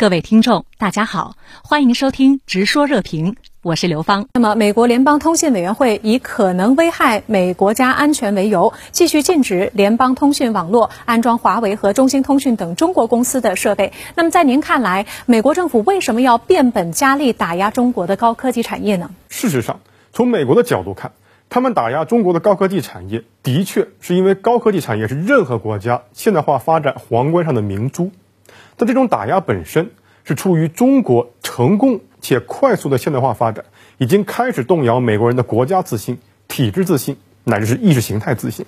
各位听众，大家好，欢迎收听《直说热评》，我是刘芳。那么，美国联邦通信委员会以可能危害美国家安全为由，继续禁止联邦通讯网络安装华为和中兴通讯等中国公司的设备。那么，在您看来，美国政府为什么要变本加厉打压中国的高科技产业呢？事实上，从美国的角度看，他们打压中国的高科技产业，的确是因为高科技产业是任何国家现代化发展皇冠上的明珠。但这种打压本身是出于中国成功且快速的现代化发展，已经开始动摇美国人的国家自信、体制自信，乃至是意识形态自信。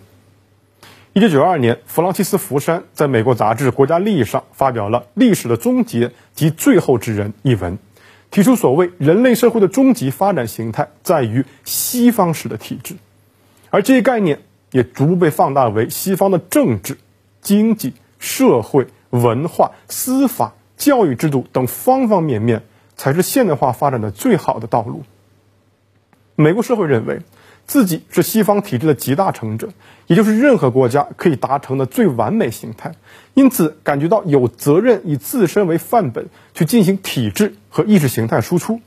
一九九二年，弗朗西斯·福山在美国杂志《国家利益》上发表了《历史的终结及最后之人》一文，提出所谓人类社会的终极发展形态在于西方式的体制，而这一概念也逐步被放大为西方的政治、经济、社会。文化、司法、教育制度等方方面面，才是现代化发展的最好的道路。美国社会认为自己是西方体制的集大成者，也就是任何国家可以达成的最完美形态，因此感觉到有责任以自身为范本去进行体制和意识形态输出。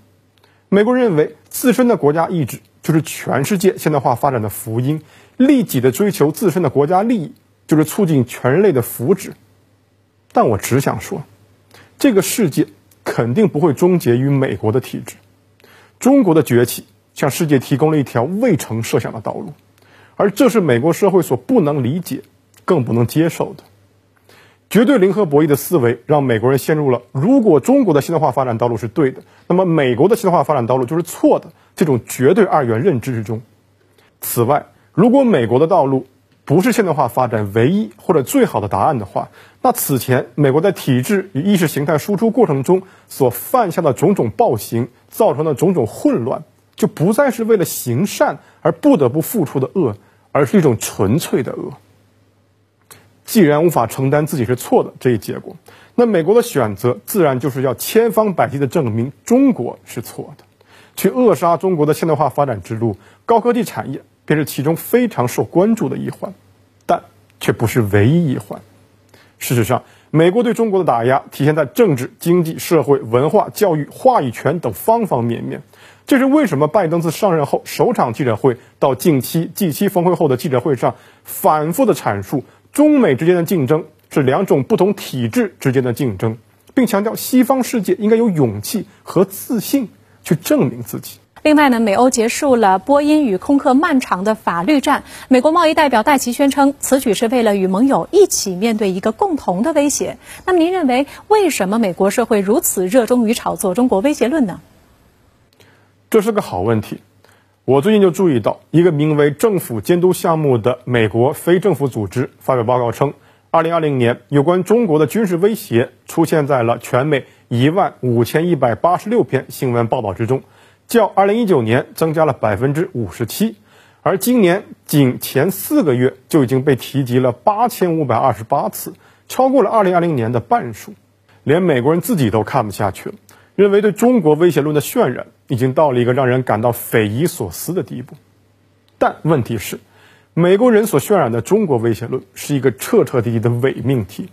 美国认为自身的国家意志就是全世界现代化发展的福音，利己的追求自身的国家利益就是促进全人类的福祉。但我只想说，这个世界肯定不会终结于美国的体制。中国的崛起向世界提供了一条未曾设想的道路，而这是美国社会所不能理解、更不能接受的。绝对零和博弈的思维让美国人陷入了如果中国的现代化发展道路是对的，那么美国的现代化发展道路就是错的这种绝对二元认知之中。此外，如果美国的道路，不是现代化发展唯一或者最好的答案的话，那此前美国在体制与意识形态输出过程中所犯下的种种暴行，造成的种种混乱，就不再是为了行善而不得不付出的恶，而是一种纯粹的恶。既然无法承担自己是错的这一结果，那美国的选择自然就是要千方百计的证明中国是错的，去扼杀中国的现代化发展之路，高科技产业。便是其中非常受关注的一环，但却不是唯一一环。事实上，美国对中国的打压体现在政治、经济、社会、文化、教育、话语权等方方面面。这是为什么拜登自上任后首场记者会到近期 G7 峰会后的记者会上，反复的阐述中美之间的竞争是两种不同体制之间的竞争，并强调西方世界应该有勇气和自信去证明自己。另外呢，美欧结束了波音与空客漫长的法律战。美国贸易代表戴奇宣称，此举是为了与盟友一起面对一个共同的威胁。那么，您认为为什么美国社会如此热衷于炒作中国威胁论呢？这是个好问题。我最近就注意到，一个名为“政府监督项目”的美国非政府组织发表报告称，2020年有关中国的军事威胁出现在了全美一万五千一百八十六篇新闻报道之中。较二零一九年增加了百分之五十七，而今年仅前四个月就已经被提及了八千五百二十八次，超过了二零二零年的半数。连美国人自己都看不下去了，认为对中国威胁论的渲染已经到了一个让人感到匪夷所思的地步。但问题是，美国人所渲染的中国威胁论是一个彻彻底底的伪命题。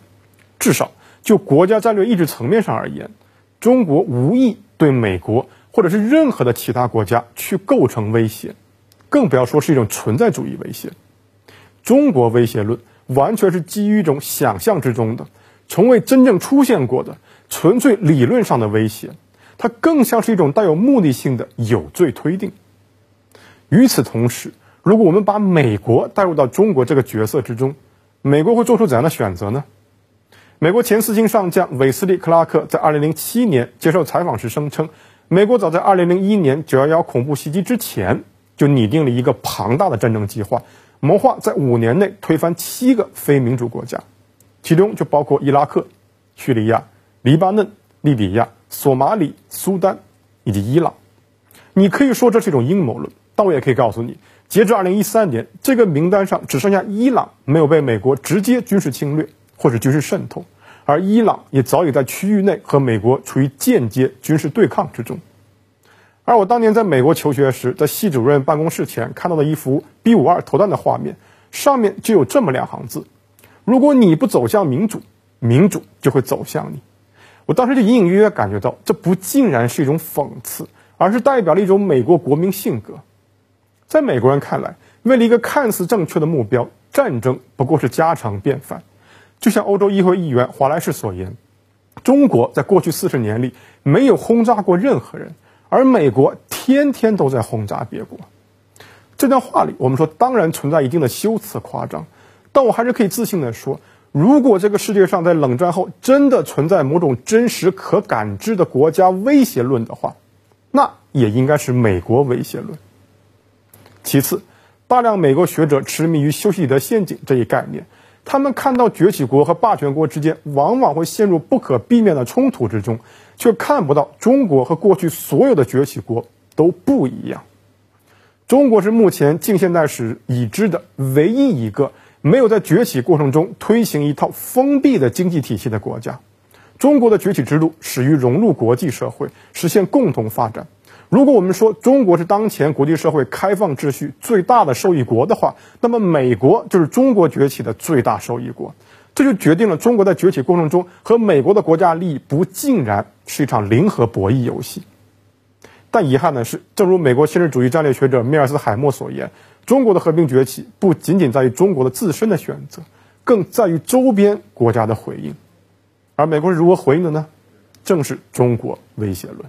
至少就国家战略意志层面上而言，中国无意对美国。或者是任何的其他国家去构成威胁，更不要说是一种存在主义威胁。中国威胁论完全是基于一种想象之中的、从未真正出现过的、纯粹理论上的威胁，它更像是一种带有目的性的有罪推定。与此同时，如果我们把美国带入到中国这个角色之中，美国会做出怎样的选择呢？美国前四星上将韦斯利·克拉克在2007年接受采访时声称。美国早在2001年911恐怖袭击之前，就拟定了一个庞大的战争计划，谋划在五年内推翻七个非民主国家，其中就包括伊拉克、叙利亚、黎巴嫩、利比亚、索马里、苏丹以及伊朗。你可以说这是一种阴谋论，但我也可以告诉你，截至2013年，这个名单上只剩下伊朗没有被美国直接军事侵略或者军事渗透。而伊朗也早已在区域内和美国处于间接军事对抗之中。而我当年在美国求学时，在系主任办公室前看到的一幅 B 五二投弹的画面，上面就有这么两行字：“如果你不走向民主，民主就会走向你。”我当时就隐隐约约感觉到，这不竟然是一种讽刺，而是代表了一种美国国民性格。在美国人看来，为了一个看似正确的目标，战争不过是家常便饭。就像欧洲议会议员华莱士所言，中国在过去四十年里没有轰炸过任何人，而美国天天都在轰炸别国。这段话里，我们说当然存在一定的修辞夸张，但我还是可以自信地说。如果这个世界上在冷战后真的存在某种真实可感知的国家威胁论的话，那也应该是美国威胁论。其次，大量美国学者痴迷于修昔底德陷阱这一概念，他们看到崛起国和霸权国之间往往会陷入不可避免的冲突之中，却看不到中国和过去所有的崛起国都不一样。中国是目前近现代史已知的唯一一个。没有在崛起过程中推行一套封闭的经济体系的国家，中国的崛起之路始于融入国际社会，实现共同发展。如果我们说中国是当前国际社会开放秩序最大的受益国的话，那么美国就是中国崛起的最大受益国。这就决定了中国在崛起过程中和美国的国家利益不尽然是一场零和博弈游戏。但遗憾的是，正如美国现实主义战略学者米尔斯海默所言。中国的和平崛起不仅仅在于中国的自身的选择，更在于周边国家的回应。而美国是如何回应的呢？正是中国威胁论。